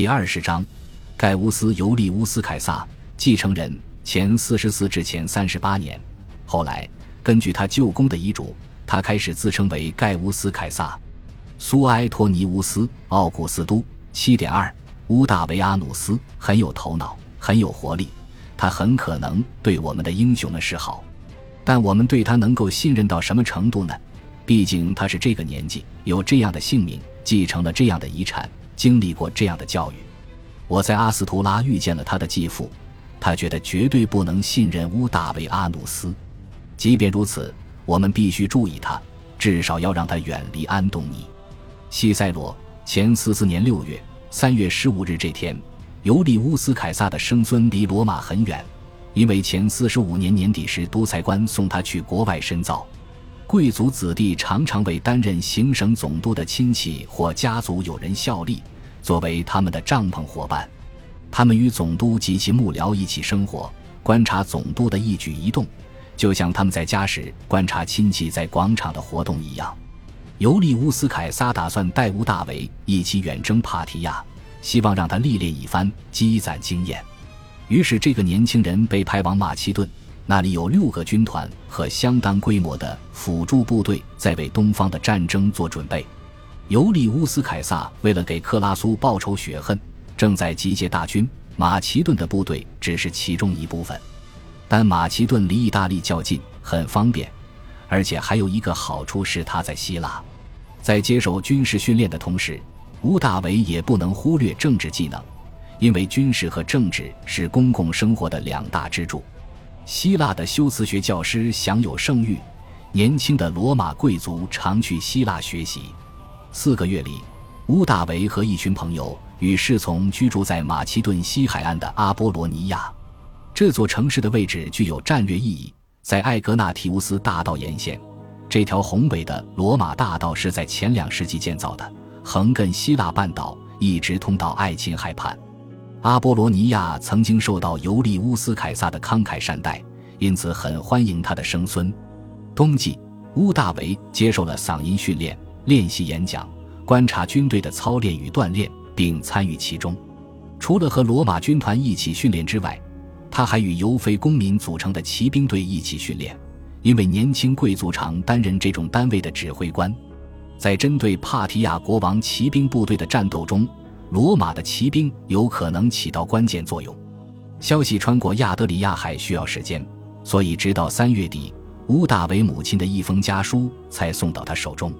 第二十章，盖乌斯·尤利乌斯·凯撒，继承人，前四十四至前三十八年。后来，根据他舅公的遗嘱，他开始自称为盖乌斯·凯撒。苏埃托尼乌斯·奥古斯都，七点二，乌大维阿努斯很有头脑，很有活力。他很可能对我们的英雄们示好，但我们对他能够信任到什么程度呢？毕竟他是这个年纪，有这样的姓名，继承了这样的遗产。经历过这样的教育，我在阿斯图拉遇见了他的继父，他觉得绝对不能信任乌大维阿努斯。即便如此，我们必须注意他，至少要让他远离安东尼。西塞罗前四四年六月三月十五日这天，尤利乌斯凯撒的生孙离罗马很远，因为前四十五年年底时督裁官送他去国外深造。贵族子弟常常为担任行省总督的亲戚或家族友人效力，作为他们的帐篷伙伴。他们与总督及其幕僚一起生活，观察总督的一举一动，就像他们在家时观察亲戚在广场的活动一样。尤利乌斯凯撒打算带乌大维一起远征帕提亚，希望让他历练一番，积攒经验。于是，这个年轻人被派往马其顿。那里有六个军团和相当规模的辅助部队在为东方的战争做准备。尤利乌斯·凯撒为了给克拉苏报仇雪恨，正在集结大军。马其顿的部队只是其中一部分，但马其顿离意大利较近，很方便，而且还有一个好处是他在希腊。在接受军事训练的同时，乌大维也不能忽略政治技能，因为军事和政治是公共生活的两大支柱。希腊的修辞学教师享有盛誉，年轻的罗马贵族常去希腊学习。四个月里，乌大维和一群朋友与侍从居住在马其顿西海岸的阿波罗尼亚。这座城市的位置具有战略意义，在艾格纳提乌斯大道沿线。这条宏伟的罗马大道是在前两世纪建造的，横亘希腊半岛，一直通到爱琴海畔。阿波罗尼亚曾经受到尤利乌斯·凯撒的慷慨善待，因此很欢迎他的生孙。冬季，乌大维接受了嗓音训练，练习演讲，观察军队的操练与锻炼，并参与其中。除了和罗马军团一起训练之外，他还与犹非公民组成的骑兵队一起训练，因为年轻贵族常担任这种单位的指挥官。在针对帕提亚国王骑兵部队的战斗中。罗马的骑兵有可能起到关键作用。消息穿过亚得里亚海需要时间，所以直到三月底，乌大维母亲的一封家书才送到他手中。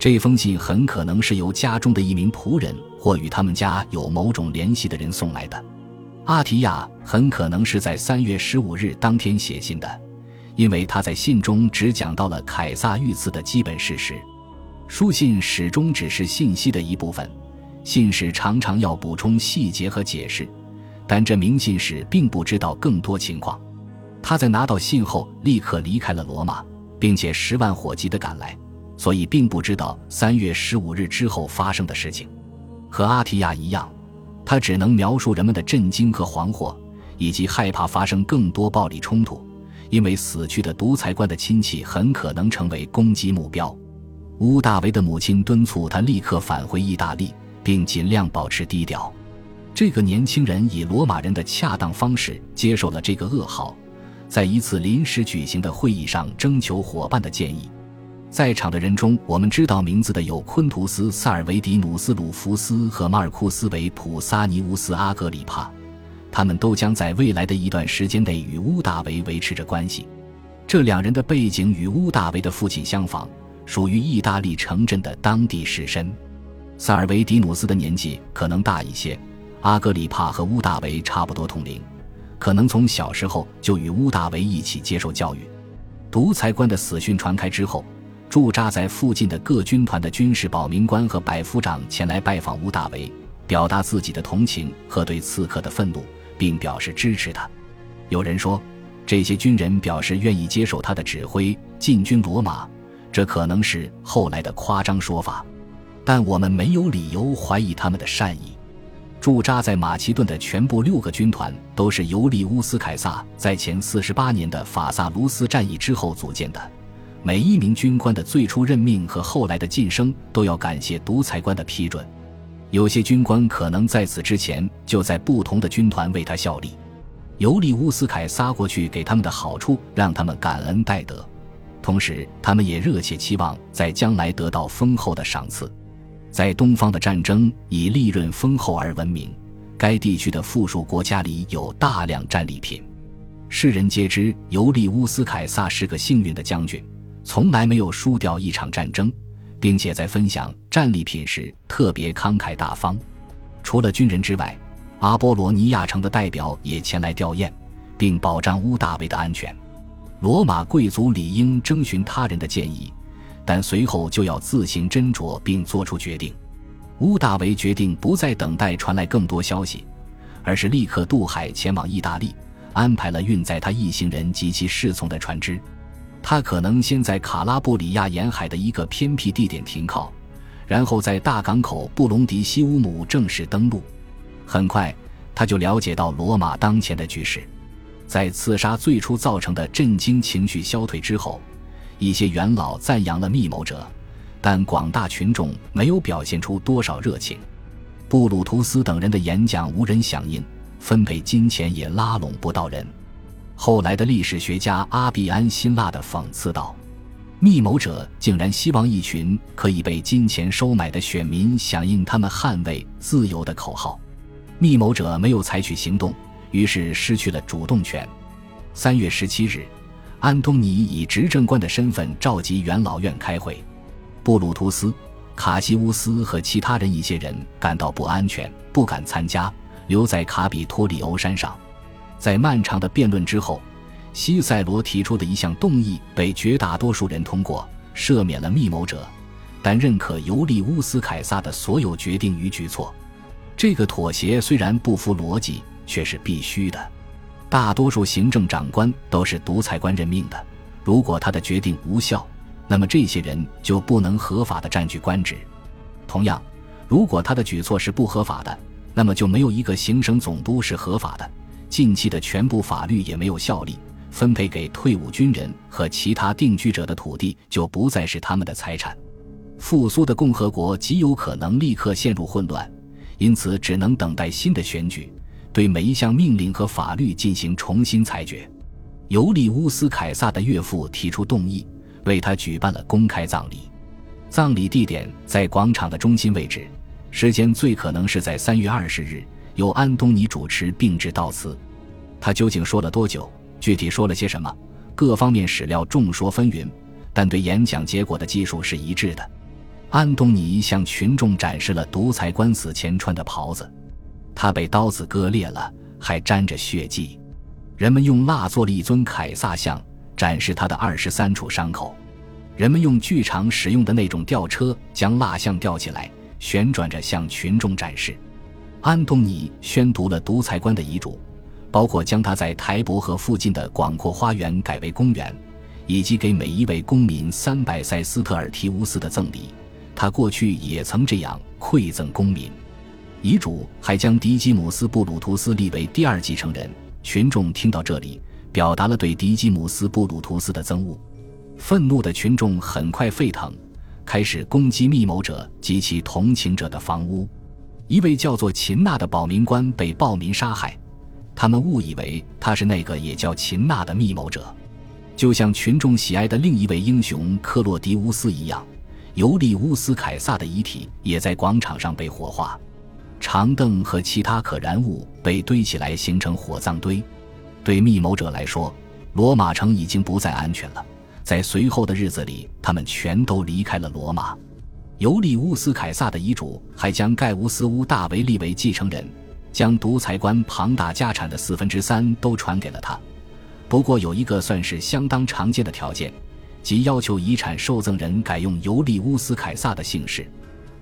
这封信很可能是由家中的一名仆人或与他们家有某种联系的人送来的。阿提亚很可能是在三月十五日当天写信的，因为他在信中只讲到了凯撒遇刺的基本事实。书信始终只是信息的一部分。信使常常要补充细节和解释，但这名信使并不知道更多情况。他在拿到信后立刻离开了罗马，并且十万火急地赶来，所以并不知道三月十五日之后发生的事情。和阿提亚一样，他只能描述人们的震惊和惶惑，以及害怕发生更多暴力冲突，因为死去的独裁官的亲戚很可能成为攻击目标。乌大维的母亲敦促他立刻返回意大利。并尽量保持低调。这个年轻人以罗马人的恰当方式接受了这个噩耗，在一次临时举行的会议上征求伙伴的建议。在场的人中，我们知道名字的有昆图斯·萨尔维迪努斯·鲁弗斯和马尔库斯·维普萨尼乌斯·阿格里帕，他们都将在未来的一段时间内与乌大维维持着关系。这两人的背景与乌大维的父亲相仿，属于意大利城镇的当地士绅。萨尔维迪努斯的年纪可能大一些，阿格里帕和乌大维差不多同龄，可能从小时候就与乌大维一起接受教育。独裁官的死讯传开之后，驻扎在附近的各军团的军事保民官和百夫长前来拜访乌大维，表达自己的同情和对刺客的愤怒，并表示支持他。有人说，这些军人表示愿意接受他的指挥进军罗马，这可能是后来的夸张说法。但我们没有理由怀疑他们的善意。驻扎在马其顿的全部六个军团都是尤利乌斯·凯撒在前四十八年的法萨卢斯战役之后组建的。每一名军官的最初任命和后来的晋升都要感谢独裁官的批准。有些军官可能在此之前就在不同的军团为他效力。尤利乌斯凯撒过去给他们的好处，让他们感恩戴德，同时他们也热切期望在将来得到丰厚的赏赐。在东方的战争以利润丰厚而闻名，该地区的附属国家里有大量战利品。世人皆知尤利乌斯凯撒是个幸运的将军，从来没有输掉一场战争，并且在分享战利品时特别慷慨大方。除了军人之外，阿波罗尼亚城的代表也前来吊唁，并保障乌大维的安全。罗马贵族理应征询他人的建议，但随后就要自行斟酌并做出决定。乌大维决定不再等待传来更多消息，而是立刻渡海前往意大利，安排了运载他一行人及其侍从的船只。他可能先在卡拉布里亚沿海的一个偏僻地点停靠，然后在大港口布隆迪西乌姆正式登陆。很快，他就了解到罗马当前的局势。在刺杀最初造成的震惊情绪消退之后，一些元老赞扬了密谋者，但广大群众没有表现出多少热情。布鲁图斯等人的演讲无人响应，分配金钱也拉拢不到人。后来的历史学家阿比安辛辣地讽刺道：“密谋者竟然希望一群可以被金钱收买的选民响应他们捍卫自由的口号。”密谋者没有采取行动，于是失去了主动权。三月十七日，安东尼以执政官的身份召集元老院开会。布鲁图斯、卡西乌斯和其他人一些人感到不安全，不敢参加，留在卡比托里欧山上。在漫长的辩论之后，西塞罗提出的一项动议被绝大多数人通过，赦免了密谋者，但认可尤利乌斯凯撒的所有决定与举措。这个妥协虽然不符逻辑，却是必须的。大多数行政长官都是独裁官任命的，如果他的决定无效，那么这些人就不能合法的占据官职。同样，如果他的举措是不合法的，那么就没有一个行省总督是合法的。近期的全部法律也没有效力，分配给退伍军人和其他定居者的土地就不再是他们的财产。复苏的共和国极有可能立刻陷入混乱。因此，只能等待新的选举，对每一项命令和法律进行重新裁决。尤利乌斯·凯撒的岳父提出动议，为他举办了公开葬礼。葬礼地点在广场的中心位置，时间最可能是在三月二十日，由安东尼主持并致悼词。他究竟说了多久？具体说了些什么？各方面史料众说纷纭，但对演讲结果的记述是一致的。安东尼向群众展示了独裁官死前穿的袍子，他被刀子割裂了，还沾着血迹。人们用蜡做了一尊凯撒像，展示他的二十三处伤口。人们用剧场使用的那种吊车将蜡像吊起来，旋转着向群众展示。安东尼宣读了独裁官的遗嘱，包括将他在台伯河附近的广阔花园改为公园，以及给每一位公民三百塞斯特尔提乌斯的赠礼。他过去也曾这样馈赠公民。遗嘱还将迪基姆斯·布鲁图斯立为第二继承人。群众听到这里，表达了对迪基姆斯·布鲁图斯的憎恶。愤怒的群众很快沸腾，开始攻击密谋者及其同情者的房屋。一位叫做秦娜的保民官被暴民杀害，他们误以为他是那个也叫秦娜的密谋者，就像群众喜爱的另一位英雄克洛迪乌斯一样。尤利乌斯·凯撒的遗体也在广场上被火化，长凳和其他可燃物被堆起来形成火葬堆。对密谋者来说，罗马城已经不再安全了。在随后的日子里，他们全都离开了罗马。尤利乌斯·凯撒的遗嘱还将盖乌斯·乌大维立为继承人，将独裁官庞大家产的四分之三都传给了他。不过，有一个算是相当常见的条件。即要求遗产受赠人改用尤利乌斯·凯撒的姓氏。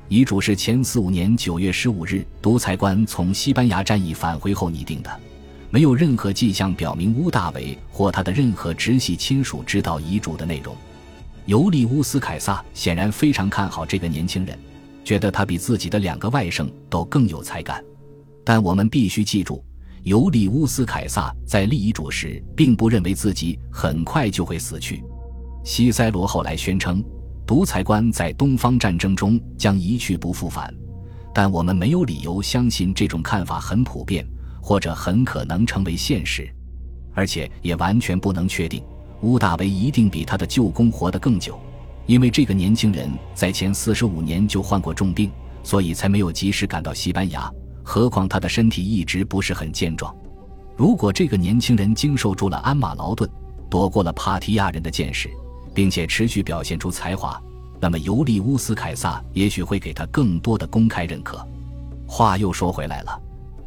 遗嘱是前四五年九月十五日独裁官从西班牙战役返回后拟定的，没有任何迹象表明乌大维或他的任何直系亲属知道遗嘱的内容。尤利乌斯·凯撒显然非常看好这个年轻人，觉得他比自己的两个外甥都更有才干。但我们必须记住，尤利乌斯·凯撒在立遗嘱时并不认为自己很快就会死去。西塞罗后来宣称，独裁官在东方战争中将一去不复返，但我们没有理由相信这种看法很普遍，或者很可能成为现实，而且也完全不能确定乌大维一定比他的舅公活得更久，因为这个年轻人在前四十五年就患过重病，所以才没有及时赶到西班牙。何况他的身体一直不是很健壮。如果这个年轻人经受住了鞍马劳顿，躲过了帕提亚人的见识，并且持续表现出才华。那么尤利乌斯·凯撒也许会给他更多的公开认可。话又说回来了，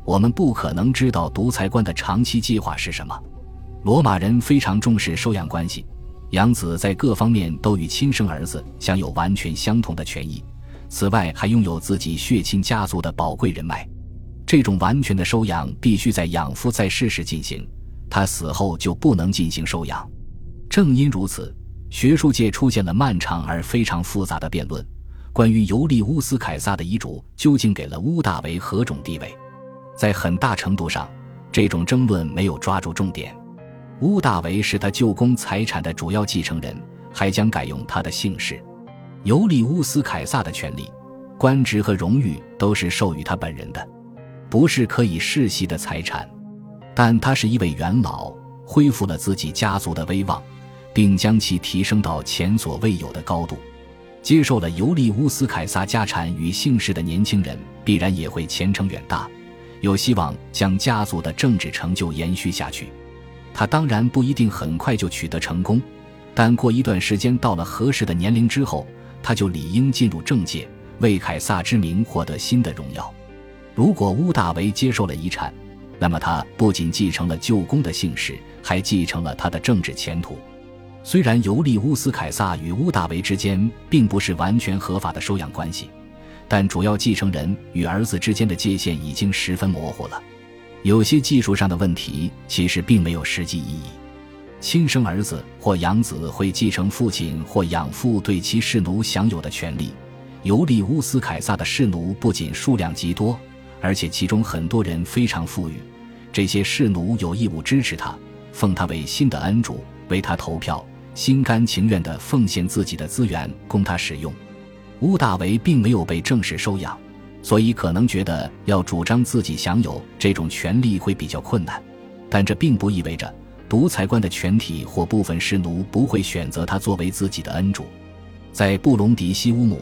我们不可能知道独裁官的长期计划是什么。罗马人非常重视收养关系，养子在各方面都与亲生儿子享有完全相同的权益。此外，还拥有自己血亲家族的宝贵人脉。这种完全的收养必须在养父在世时进行，他死后就不能进行收养。正因如此。学术界出现了漫长而非常复杂的辩论，关于尤利乌斯·凯撒的遗嘱究竟给了乌大维何种地位？在很大程度上，这种争论没有抓住重点。乌大维是他舅公财产的主要继承人，还将改用他的姓氏。尤利乌斯·凯撒的权利、官职和荣誉都是授予他本人的，不是可以世袭的财产。但他是一位元老，恢复了自己家族的威望。并将其提升到前所未有的高度。接受了尤利乌斯·凯撒家产与姓氏的年轻人，必然也会前程远大，有希望将家族的政治成就延续下去。他当然不一定很快就取得成功，但过一段时间到了合适的年龄之后，他就理应进入政界，为凯撒之名获得新的荣耀。如果乌大维接受了遗产，那么他不仅继承了舅公的姓氏，还继承了他的政治前途。虽然尤利乌斯·凯撒与乌大维之间并不是完全合法的收养关系，但主要继承人与儿子之间的界限已经十分模糊了。有些技术上的问题其实并没有实际意义。亲生儿子或养子会继承父亲或养父对其侍奴享有的权利。尤利乌斯·凯撒的侍奴不仅数量极多，而且其中很多人非常富裕。这些侍奴有义务支持他，奉他为新的恩主，为他投票。心甘情愿地奉献自己的资源供他使用，乌大维并没有被正式收养，所以可能觉得要主张自己享有这种权利会比较困难。但这并不意味着独裁官的全体或部分士奴不会选择他作为自己的恩主。在布隆迪西乌姆，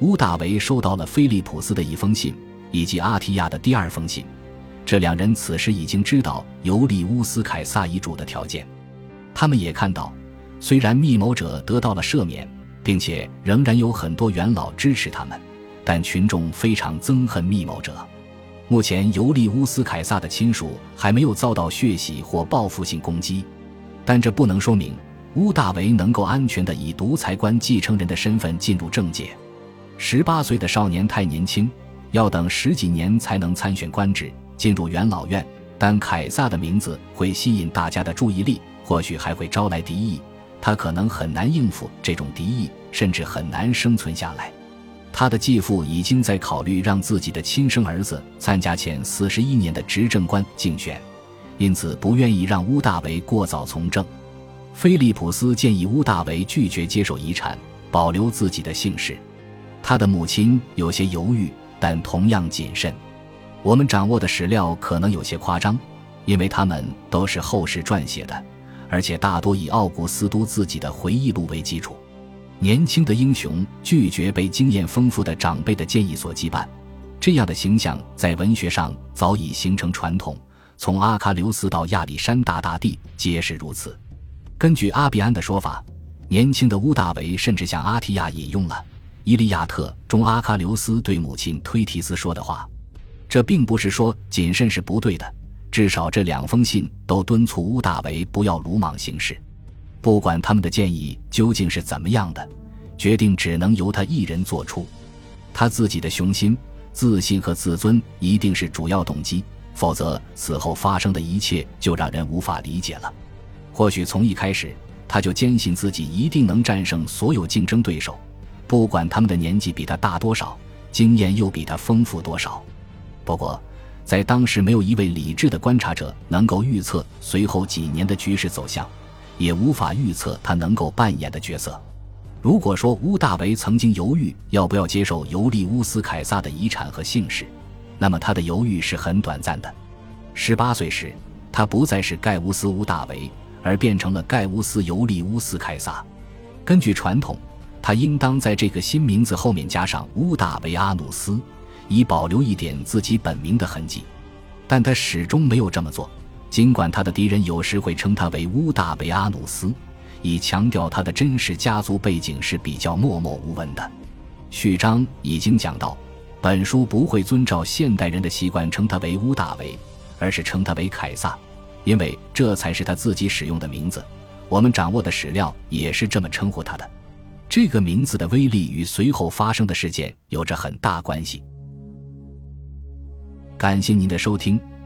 乌大维收到了菲利普斯的一封信，以及阿提亚的第二封信。这两人此时已经知道尤利乌斯·凯撒遗嘱的条件，他们也看到。虽然密谋者得到了赦免，并且仍然有很多元老支持他们，但群众非常憎恨密谋者。目前，尤利乌斯·凯撒的亲属还没有遭到血洗或报复性攻击，但这不能说明乌大维能够安全地以独裁官继承人的身份进入政界。十八岁的少年太年轻，要等十几年才能参选官职，进入元老院。但凯撒的名字会吸引大家的注意力，或许还会招来敌意。他可能很难应付这种敌意，甚至很难生存下来。他的继父已经在考虑让自己的亲生儿子参加前四十一年的执政官竞选，因此不愿意让乌大维过早从政。菲利普斯建议乌大维拒绝接受遗产，保留自己的姓氏。他的母亲有些犹豫，但同样谨慎。我们掌握的史料可能有些夸张，因为他们都是后世撰写的。而且大多以奥古斯都自己的回忆录为基础。年轻的英雄拒绝被经验丰富的长辈的建议所羁绊，这样的形象在文学上早已形成传统。从阿喀琉斯到亚历山大大帝皆是如此。根据阿比安的说法，年轻的乌大维甚至向阿提亚引用了《伊利亚特》中阿喀琉斯对母亲推提斯说的话。这并不是说谨慎是不对的。至少这两封信都敦促乌大维不要鲁莽行事，不管他们的建议究竟是怎么样的，决定只能由他一人做出。他自己的雄心、自信和自尊一定是主要动机，否则此后发生的一切就让人无法理解了。或许从一开始他就坚信自己一定能战胜所有竞争对手，不管他们的年纪比他大多少，经验又比他丰富多少。不过。在当时，没有一位理智的观察者能够预测随后几年的局势走向，也无法预测他能够扮演的角色。如果说乌大维曾经犹豫要不要接受尤利乌斯·凯撒的遗产和姓氏，那么他的犹豫是很短暂的。十八岁时，他不再是盖乌斯·乌大维，而变成了盖乌斯·尤利乌斯·凯撒。根据传统，他应当在这个新名字后面加上乌大维阿努斯，以保留一点自己本名的痕迹。但他始终没有这么做，尽管他的敌人有时会称他为乌大维阿努斯。以强调他的真实家族背景是比较默默无闻的。序章已经讲到，本书不会遵照现代人的习惯称他为乌大维，而是称他为凯撒，因为这才是他自己使用的名字。我们掌握的史料也是这么称呼他的。这个名字的威力与随后发生的事件有着很大关系。感谢您的收听，